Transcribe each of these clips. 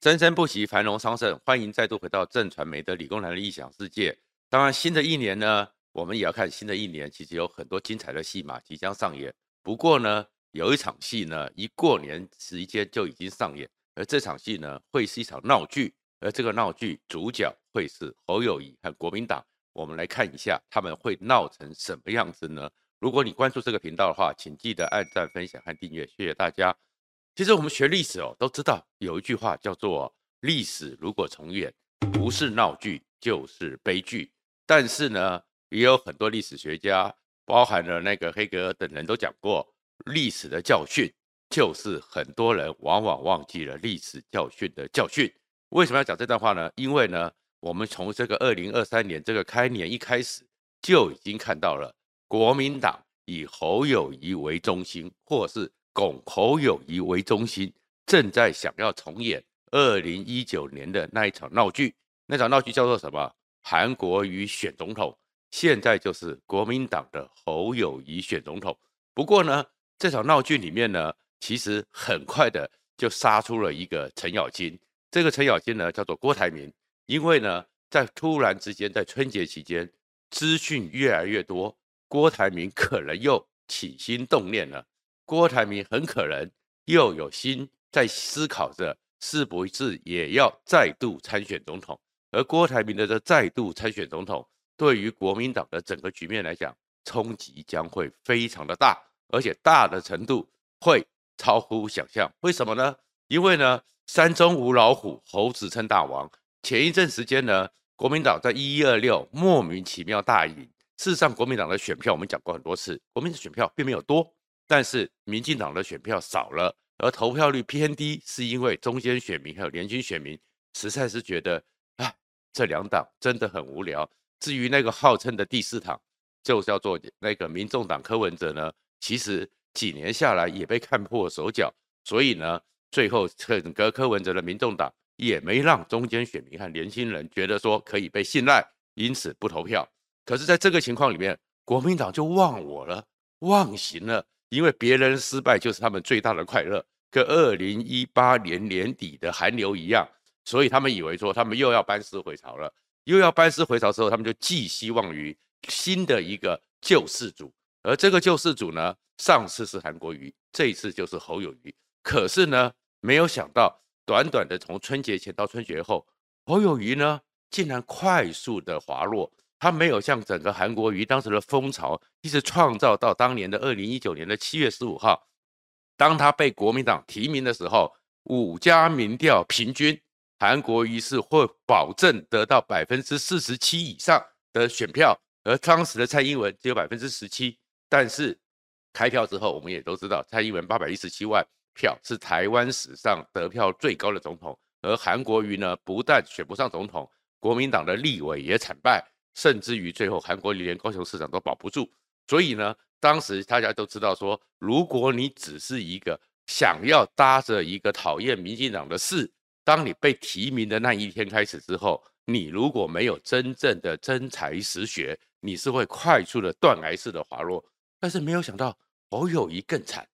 生生不息，繁荣昌盛。欢迎再度回到正传媒的理工男的异想世界。当然，新的一年呢，我们也要看新的一年，其实有很多精彩的戏码即将上演。不过呢，有一场戏呢，一过年时间就已经上演，而这场戏呢，会是一场闹剧，而这个闹剧主角会是侯友谊和国民党。我们来看一下他们会闹成什么样子呢？如果你关注这个频道的话，请记得按赞、分享和订阅，谢谢大家。其实我们学历史哦，都知道有一句话叫做“历史如果重演，不是闹剧就是悲剧”。但是呢，也有很多历史学家，包含了那个黑格尔等人都讲过，历史的教训就是很多人往往忘记了历史教训的教训。为什么要讲这段话呢？因为呢，我们从这个二零二三年这个开年一开始，就已经看到了国民党以侯友宜为中心，或是。拱侯友谊为中心，正在想要重演二零一九年的那一场闹剧。那场闹剧叫做什么？韩国瑜选总统。现在就是国民党的侯友谊选总统。不过呢，这场闹剧里面呢，其实很快的就杀出了一个程咬金。这个程咬金呢，叫做郭台铭。因为呢，在突然之间，在春节期间，资讯越来越多，郭台铭可能又起心动念了。郭台铭很可能又有心在思考着，是不是也要再度参选总统？而郭台铭的这再度参选总统，对于国民党的整个局面来讲，冲击将会非常的大，而且大的程度会超乎想象。为什么呢？因为呢，山中无老虎，猴子称大王。前一阵时间呢，国民党在一一二六莫名其妙大赢。事实上，国民党的选票我们讲过很多次，国民的选票并没有多。但是民进党的选票少了，而投票率偏低，是因为中间选民还有年轻选民实在是觉得，啊，这两党真的很无聊。至于那个号称的第四党，就叫做那个民众党柯文哲呢，其实几年下来也被看破手脚，所以呢，最后整个柯文哲的民众党也没让中间选民和年轻人觉得说可以被信赖，因此不投票。可是，在这个情况里面，国民党就忘我了，忘形了。因为别人失败就是他们最大的快乐，跟二零一八年年底的韩流一样，所以他们以为说他们又要班师回朝了，又要班师回朝之后，他们就寄希望于新的一个救世主，而这个救世主呢，上次是韩国瑜，这一次就是侯友宜。可是呢，没有想到短短的从春节前到春节后，侯友宜呢竟然快速的滑落。他没有像整个韩国瑜当时的风潮一直创造到当年的二零一九年的七月十五号，当他被国民党提名的时候，五家民调平均韩国瑜是会保证得到百分之四十七以上的选票，而当时的蔡英文只有百分之十七。但是开票之后，我们也都知道，蔡英文八百一十七万票是台湾史上得票最高的总统，而韩国瑜呢，不但选不上总统，国民党的立委也惨败。甚至于最后，韩国瑜连高雄市长都保不住。所以呢，当时大家都知道说，如果你只是一个想要搭着一个讨厌民进党的势，当你被提名的那一天开始之后，你如果没有真正的真才实学，你是会快速的断崖式的滑落。但是没有想到侯友宜更惨，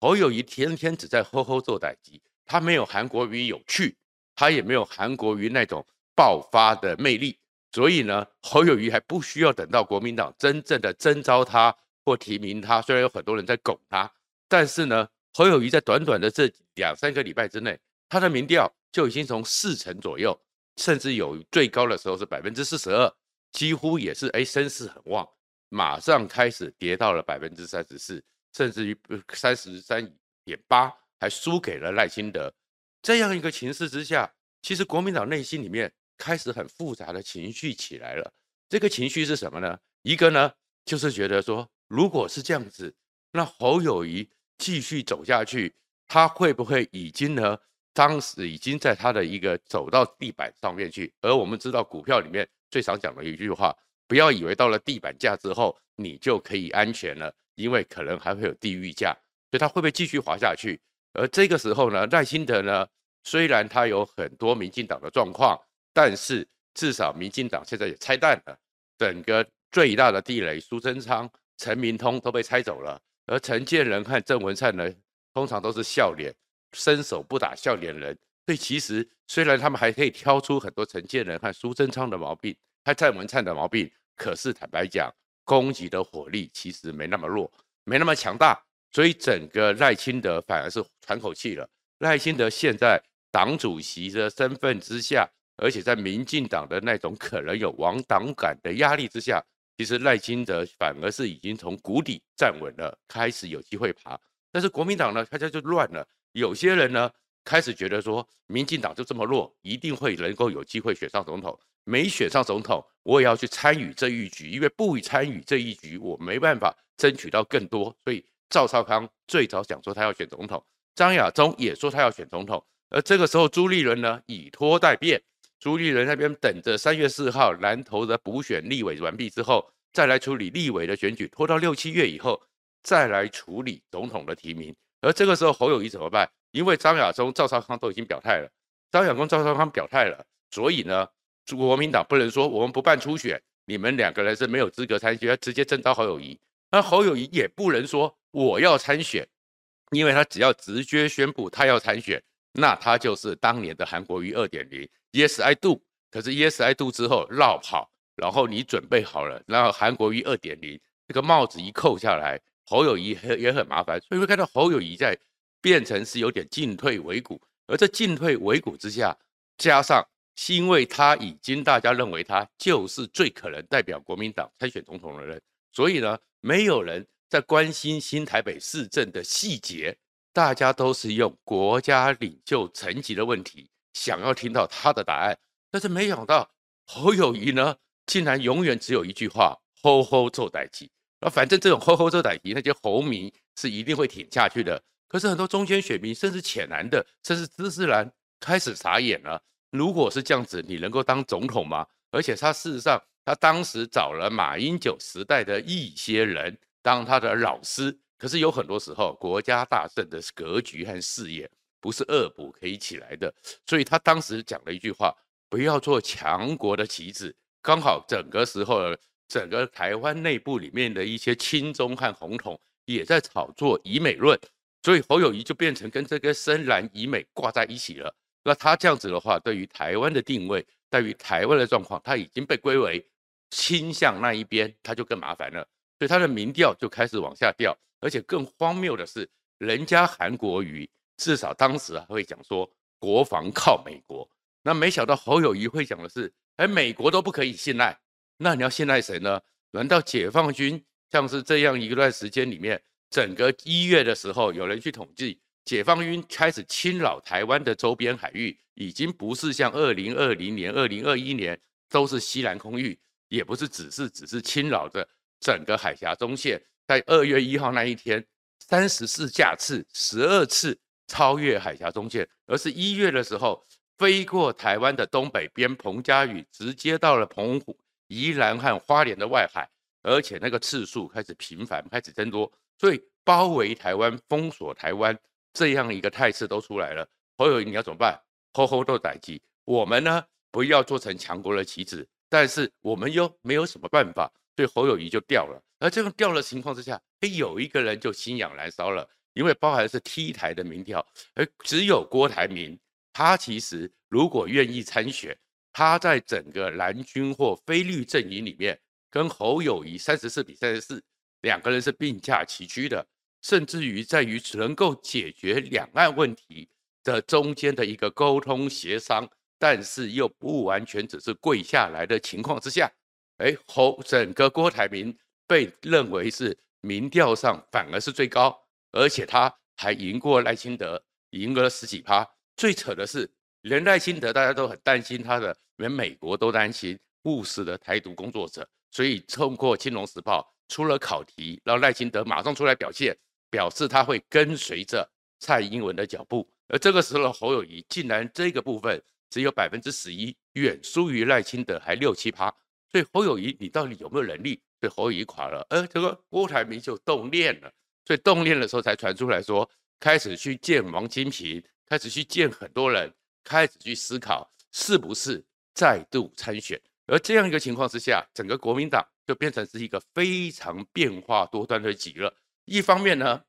侯友宜天天只在吼吼做代志，他没有韩国瑜有趣，他也没有韩国瑜那种爆发的魅力。所以呢，侯友谊还不需要等到国民党真正的征召他或提名他，虽然有很多人在拱他，但是呢，侯友谊在短短的这两三个礼拜之内，他的民调就已经从四成左右，甚至有最高的时候是百分之四十二，几乎也是哎声势很旺，马上开始跌到了百分之三十四，甚至于三十三点八，还输给了赖清德。这样一个情势之下，其实国民党内心里面。开始很复杂的情绪起来了，这个情绪是什么呢？一个呢，就是觉得说，如果是这样子，那侯友宜继续走下去，他会不会已经呢？当时已经在他的一个走到地板上面去。而我们知道，股票里面最常讲的一句话，不要以为到了地板价之后，你就可以安全了，因为可能还会有地狱价。所以他会不会继续滑下去？而这个时候呢，赖清德呢，虽然他有很多民进党的状况。但是至少民进党现在也拆弹了，整个最大的地雷苏贞昌、陈明通都被拆走了，而陈建仁和郑文灿呢，通常都是笑脸，伸手不打笑脸人，所以其实虽然他们还可以挑出很多陈建仁和苏贞昌的毛病，和郑文灿的毛病，可是坦白讲，攻击的火力其实没那么弱，没那么强大。所以整个赖清德反而是喘口气了。赖清德现在党主席的身份之下，而且在民进党的那种可能有亡党感的压力之下，其实赖清德反而是已经从谷底站稳了，开始有机会爬。但是国民党呢，大家就乱了。有些人呢，开始觉得说，民进党就这么弱，一定会能够有机会选上总统。没选上总统，我也要去参与这一局，因为不参与这一局，我没办法争取到更多。所以。赵少康最早讲说他要选总统，张亚中也说他要选总统，而这个时候朱立伦呢，以拖待变，朱立伦那边等着三月四号南投的补选立委完毕之后，再来处理立委的选举，拖到六七月以后再来处理总统的提名，而这个时候侯友谊怎么办？因为张亚中、赵少康都已经表态了，张亚中、赵少康表态了，所以呢，国民党不能说我们不办初选，你们两个人是没有资格参选，要直接征召侯友谊。那侯友谊也不能说我要参选，因为他只要直接宣布他要参选，那他就是当年的韩国瑜二点零，Yes I do。可是 Yes I do 之后绕跑，然后你准备好了，然后韩国瑜二点零这个帽子一扣下来，侯友宜也很麻烦，所以会看到侯友谊在变成是有点进退维谷，而这进退维谷之下，加上是因为他已经大家认为他就是最可能代表国民党参选总统的人，所以呢。没有人在关心新台北市政的细节，大家都是用国家领袖层级的问题，想要听到他的答案。但是没想到侯友宜呢，竟然永远只有一句话：吼吼做代志。那反正这种吼吼做代志，那些侯迷是一定会挺下去的。可是很多中间选民，甚至浅蓝的，甚至知识蓝，开始傻眼了。如果是这样子，你能够当总统吗？而且他事实上。他当时找了马英九时代的一些人当他的老师，可是有很多时候国家大政的格局和视野不是恶补可以起来的，所以他当时讲了一句话：不要做强国的棋子。刚好整个时候，整个台湾内部里面的一些亲中和红统也在炒作以美论，所以侯友谊就变成跟这个深蓝以美挂在一起了。那他这样子的话，对于台湾的定位，对于台湾的状况，他已经被归为。倾向那一边，他就更麻烦了，所以他的民调就开始往下掉。而且更荒谬的是，人家韩国瑜至少当时还会讲说国防靠美国，那没想到侯友宜会讲的是，哎，美国都不可以信赖，那你要信赖谁呢？难道解放军像是这样一段时间里面，整个一月的时候，有人去统计，解放军开始侵扰台湾的周边海域，已经不是像二零二零年、二零二一年都是西南空域。也不是只是只是侵扰着整个海峡中线，在二月一号那一天，三十四架次，十二次超越海峡中线，而是一月的时候飞过台湾的东北边，澎佳屿直接到了澎湖、宜兰和花莲的外海，而且那个次数开始频繁，开始增多，所以包围台湾、封锁台湾这样一个态势都出来了。侯友谊你要怎么办？吼吼都逮鸡，我们呢不要做成强国的棋子。但是我们又没有什么办法，所以侯友谊就掉了。而这种掉的情况之下，哎，有一个人就心痒燃烧了，因为包含是 T 台的民调，而只有郭台铭，他其实如果愿意参选，他在整个蓝军或非绿阵营里面，跟侯友谊三十四比三十四，两个人是并驾齐驱的，甚至于在于能够解决两岸问题的中间的一个沟通协商。但是又不完全只是跪下来的情况之下，哎，侯整个郭台铭被认为是民调上反而是最高，而且他还赢过赖清德，赢了十几趴。最扯的是，连赖清德大家都很担心他的，连美国都担心务实的台独工作者，所以通过《金融时报》出了考题，让赖清德马上出来表现，表示他会跟随着蔡英文的脚步。而这个时候，侯友谊竟然这个部分。只有百分之十一，远输于赖清德，还六七趴。所以侯友谊，你到底有没有能力？所以侯友谊垮了，而这个郭台铭就动念了。所以动念的时候才传出来说，开始去见王金平，开始去见很多人，开始去思考是不是再度参选。而这样一个情况之下，整个国民党就变成是一个非常变化多端的局了。一方面呢，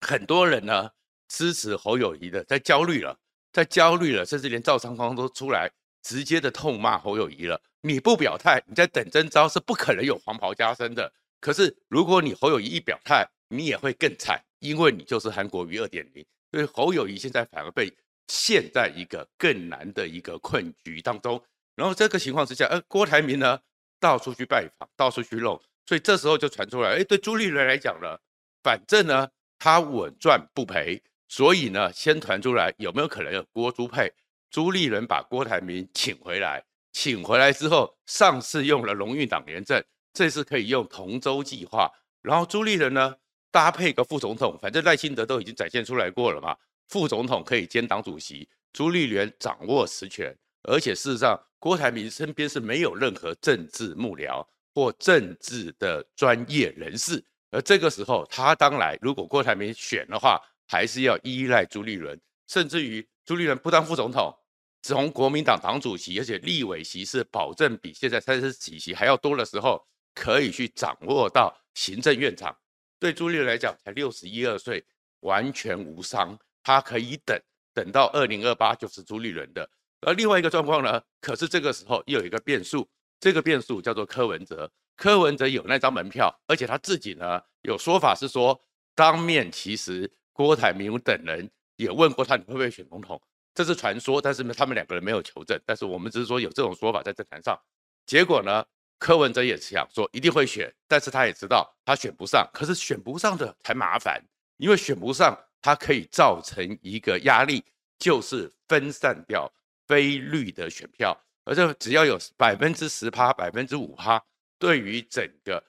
很多人呢支持侯友谊的在焦虑了。在焦虑了，甚至连赵长康都出来直接的痛骂侯友谊了。你不表态，你在等征召是不可能有黄袍加身的。可是如果你侯友谊一表态，你也会更惨，因为你就是韩国瑜二点零。所以侯友谊现在反而被陷在一个更难的一个困局当中。然后这个情况之下，呃，郭台铭呢到处去拜访，到处去弄，所以这时候就传出来，哎，对朱立伦来讲呢，反正呢他稳赚不赔。所以呢，先传出来有没有可能有郭朱配？朱立伦把郭台铭请回来，请回来之后，上次用了荣誉党联政，这次可以用同舟计划。然后朱立伦呢，搭配个副总统，反正赖清德都已经展现出来过了嘛，副总统可以兼党主席，朱立伦掌握实权，而且事实上，郭台铭身边是没有任何政治幕僚或政治的专业人士，而这个时候他当然，如果郭台铭选的话。还是要依赖朱立伦，甚至于朱立伦不当副总统，从国民党党主席，而且立委席是保证比现在三十几席还要多的时候，可以去掌握到行政院长。对朱立伦来讲，才六十一二岁，完全无伤，他可以等，等到二零二八就是朱立伦的。而另外一个状况呢，可是这个时候又有一个变数，这个变数叫做柯文哲。柯文哲有那张门票，而且他自己呢有说法是说，当面其实。郭台铭等人也问过他，你会不会选总统？这是传说，但是呢，他们两个人没有求证。但是我们只是说有这种说法在政坛上。结果呢，柯文哲也想说一定会选，但是他也知道他选不上。可是选不上的才麻烦，因为选不上，他可以造成一个压力，就是分散掉非绿的选票。而这只要有百分之十趴、百分之五趴，对于整个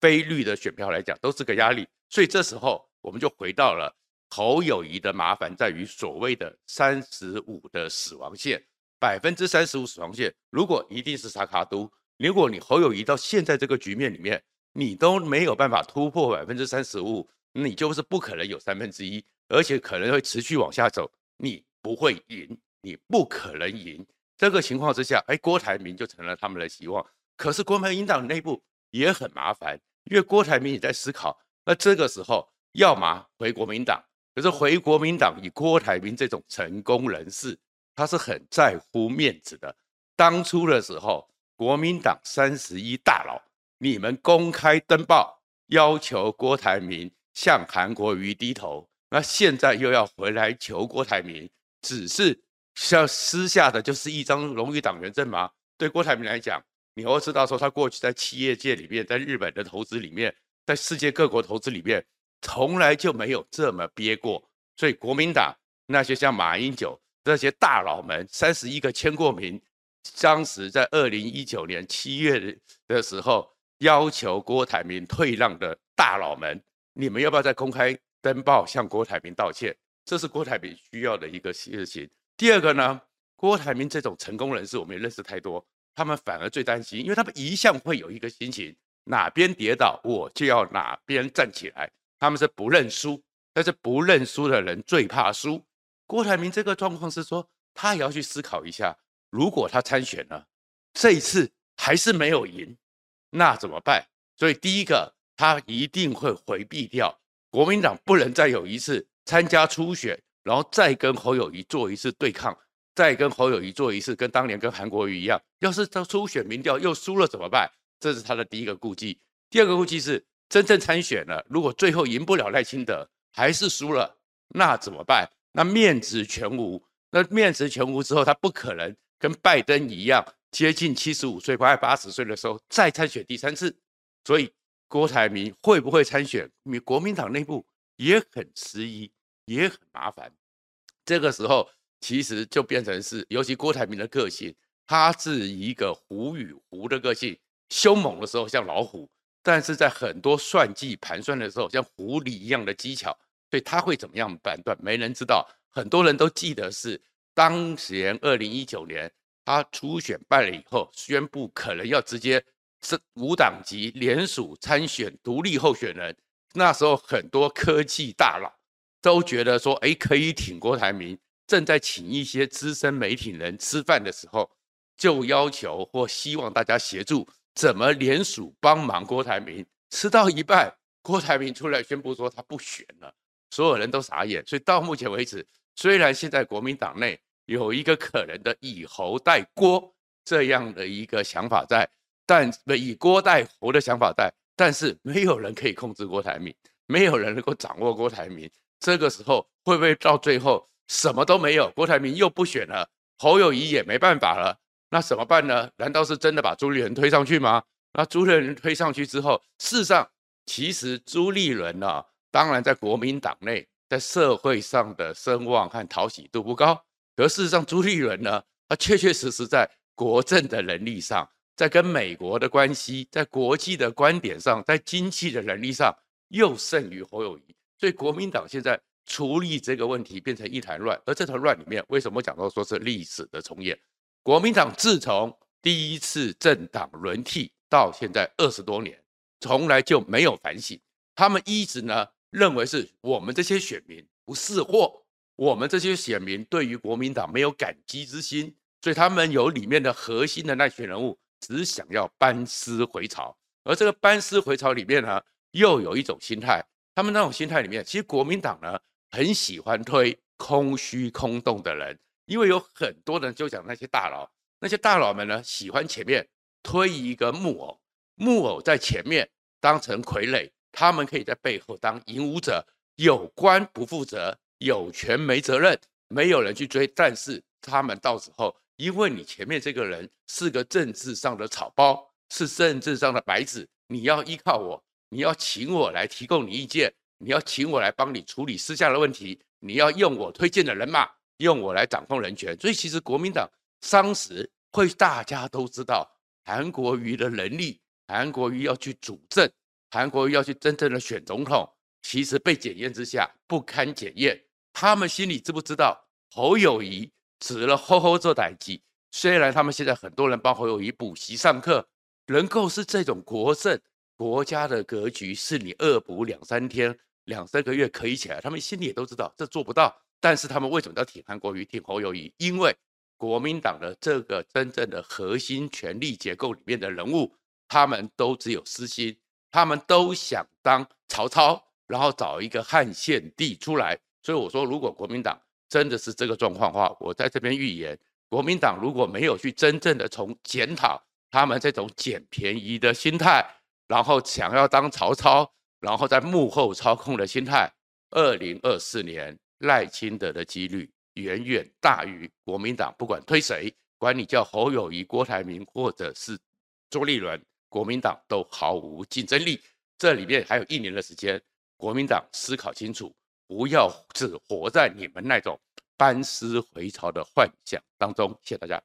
非绿的选票来讲，都是个压力。所以这时候。我们就回到了侯友谊的麻烦在于所谓的三十五的死亡线，百分之三十五死亡线，如果一定是沙卡都，如果你侯友谊到现在这个局面里面，你都没有办法突破百分之三十五，你就是不可能有三分之一，而且可能会持续往下走，你不会赢，你不可能赢。这个情况之下，哎，郭台铭就成了他们的希望。可是国民党内部也很麻烦，因为郭台铭也在思考，那这个时候。要么回国民党，可是回国民党以郭台铭这种成功人士，他是很在乎面子的。当初的时候，国民党三十一大佬，你们公开登报要求郭台铭向韩国瑜低头，那现在又要回来求郭台铭，只是像私下的，就是一张荣誉党员证吗？对郭台铭来讲，你会知道说他过去在企业界里面，在日本的投资里面，在世界各国投资里面。从来就没有这么憋过，所以国民党那些像马英九这些大佬们，三十一个签过名，当时在二零一九年七月的时候要求郭台铭退让的大佬们，你们要不要再公开登报向郭台铭道歉？这是郭台铭需要的一个事情。第二个呢，郭台铭这种成功人士，我们也认识太多，他们反而最担心，因为他们一向会有一个心情，哪边跌倒我就要哪边站起来。他们是不认输，但是不认输的人最怕输。郭台铭这个状况是说，他也要去思考一下，如果他参选了，这一次还是没有赢，那怎么办？所以第一个，他一定会回避掉国民党，不能再有一次参加初选，然后再跟侯友谊做一次对抗，再跟侯友谊做一次跟当年跟韩国瑜一样，要是到初选民调又输了怎么办？这是他的第一个顾忌。第二个顾忌是。真正参选了，如果最后赢不了赖清德，还是输了，那怎么办？那面子全无。那面子全无之后，他不可能跟拜登一样，接近七十五岁、快八十岁的时候再参选第三次。所以，郭台铭会不会参选？国民党内部也很迟疑，也很麻烦。这个时候，其实就变成是，尤其郭台铭的个性，他是一个虎与狐的个性，凶猛的时候像老虎。但是在很多算计盘算的时候，像狐狸一样的技巧，所以他会怎么样判断？没人知道。很多人都记得是当前二零一九年他初选败了以后，宣布可能要直接是无党籍联署参选独立候选人。那时候很多科技大佬都觉得说，哎，可以挺郭台铭。正在请一些资深媒体人吃饭的时候，就要求或希望大家协助。怎么联署帮忙郭台铭？吃到一半，郭台铭出来宣布说他不选了，所有人都傻眼。所以到目前为止，虽然现在国民党内有一个可能的以侯代郭这样的一个想法在，但以郭代侯的想法在，但是没有人可以控制郭台铭，没有人能够掌握郭台铭。这个时候会不会到最后什么都没有？郭台铭又不选了，侯友谊也没办法了，那怎么办呢？难道是真的把朱立伦推上去吗？那朱立伦推上去之后，事实上，其实朱立伦呢、啊，当然在国民党内，在社会上的声望和讨喜度不高。可事实上，朱立伦呢，他确确实实在国政的能力上，在跟美国的关系，在国际的观点上，在经济的能力上，又胜于侯友宜。所以国民党现在处理这个问题变成一团乱。而这团乱里面，为什么讲到说是历史的重演？国民党自从第一次政党轮替。到现在二十多年，从来就没有反省。他们一直呢认为是我们这些选民不识货，我们这些选民对于国民党没有感激之心，所以他们有里面的核心的那群人物只想要班师回朝。而这个班师回朝里面呢，又有一种心态，他们那种心态里面，其实国民党呢很喜欢推空虚空洞的人，因为有很多人就讲那些大佬，那些大佬们呢喜欢前面。推一个木偶，木偶在前面当成傀儡，他们可以在背后当引武者，有官不负责，有权没责任，没有人去追。但是他们到时候，因为你前面这个人是个政治上的草包，是政治上的白纸，你要依靠我，你要请我来提供你意见，你要请我来帮你处理私下的问题，你要用我推荐的人马，用我来掌控人权。所以其实国民党当时会大家都知道。韩国瑜的能力，韩国瑜要去主政，韩国瑜要去真正的选总统，其实被检验之下不堪检验。他们心里知不知道侯友谊指了吼吼做代志？虽然他们现在很多人帮侯友谊补习上课，能够是这种国政国家的格局，是你恶补两三天、两三个月可以起来，他们心里也都知道这做不到。但是他们为什么要挺韩国瑜、挺侯友谊？因为国民党的这个真正的核心权力结构里面的人物，他们都只有私心，他们都想当曹操，然后找一个汉献帝出来。所以我说，如果国民党真的是这个状况的话，我在这边预言，国民党如果没有去真正的从检讨他们这种捡便宜的心态，然后想要当曹操，然后在幕后操控的心态，二零二四年赖清德的几率。远远大于国民党，不管推谁，管你叫侯友谊、郭台铭，或者是朱立伦，国民党都毫无竞争力。这里面还有一年的时间，国民党思考清楚，不要只活在你们那种班师回朝的幻想当中。谢谢大家。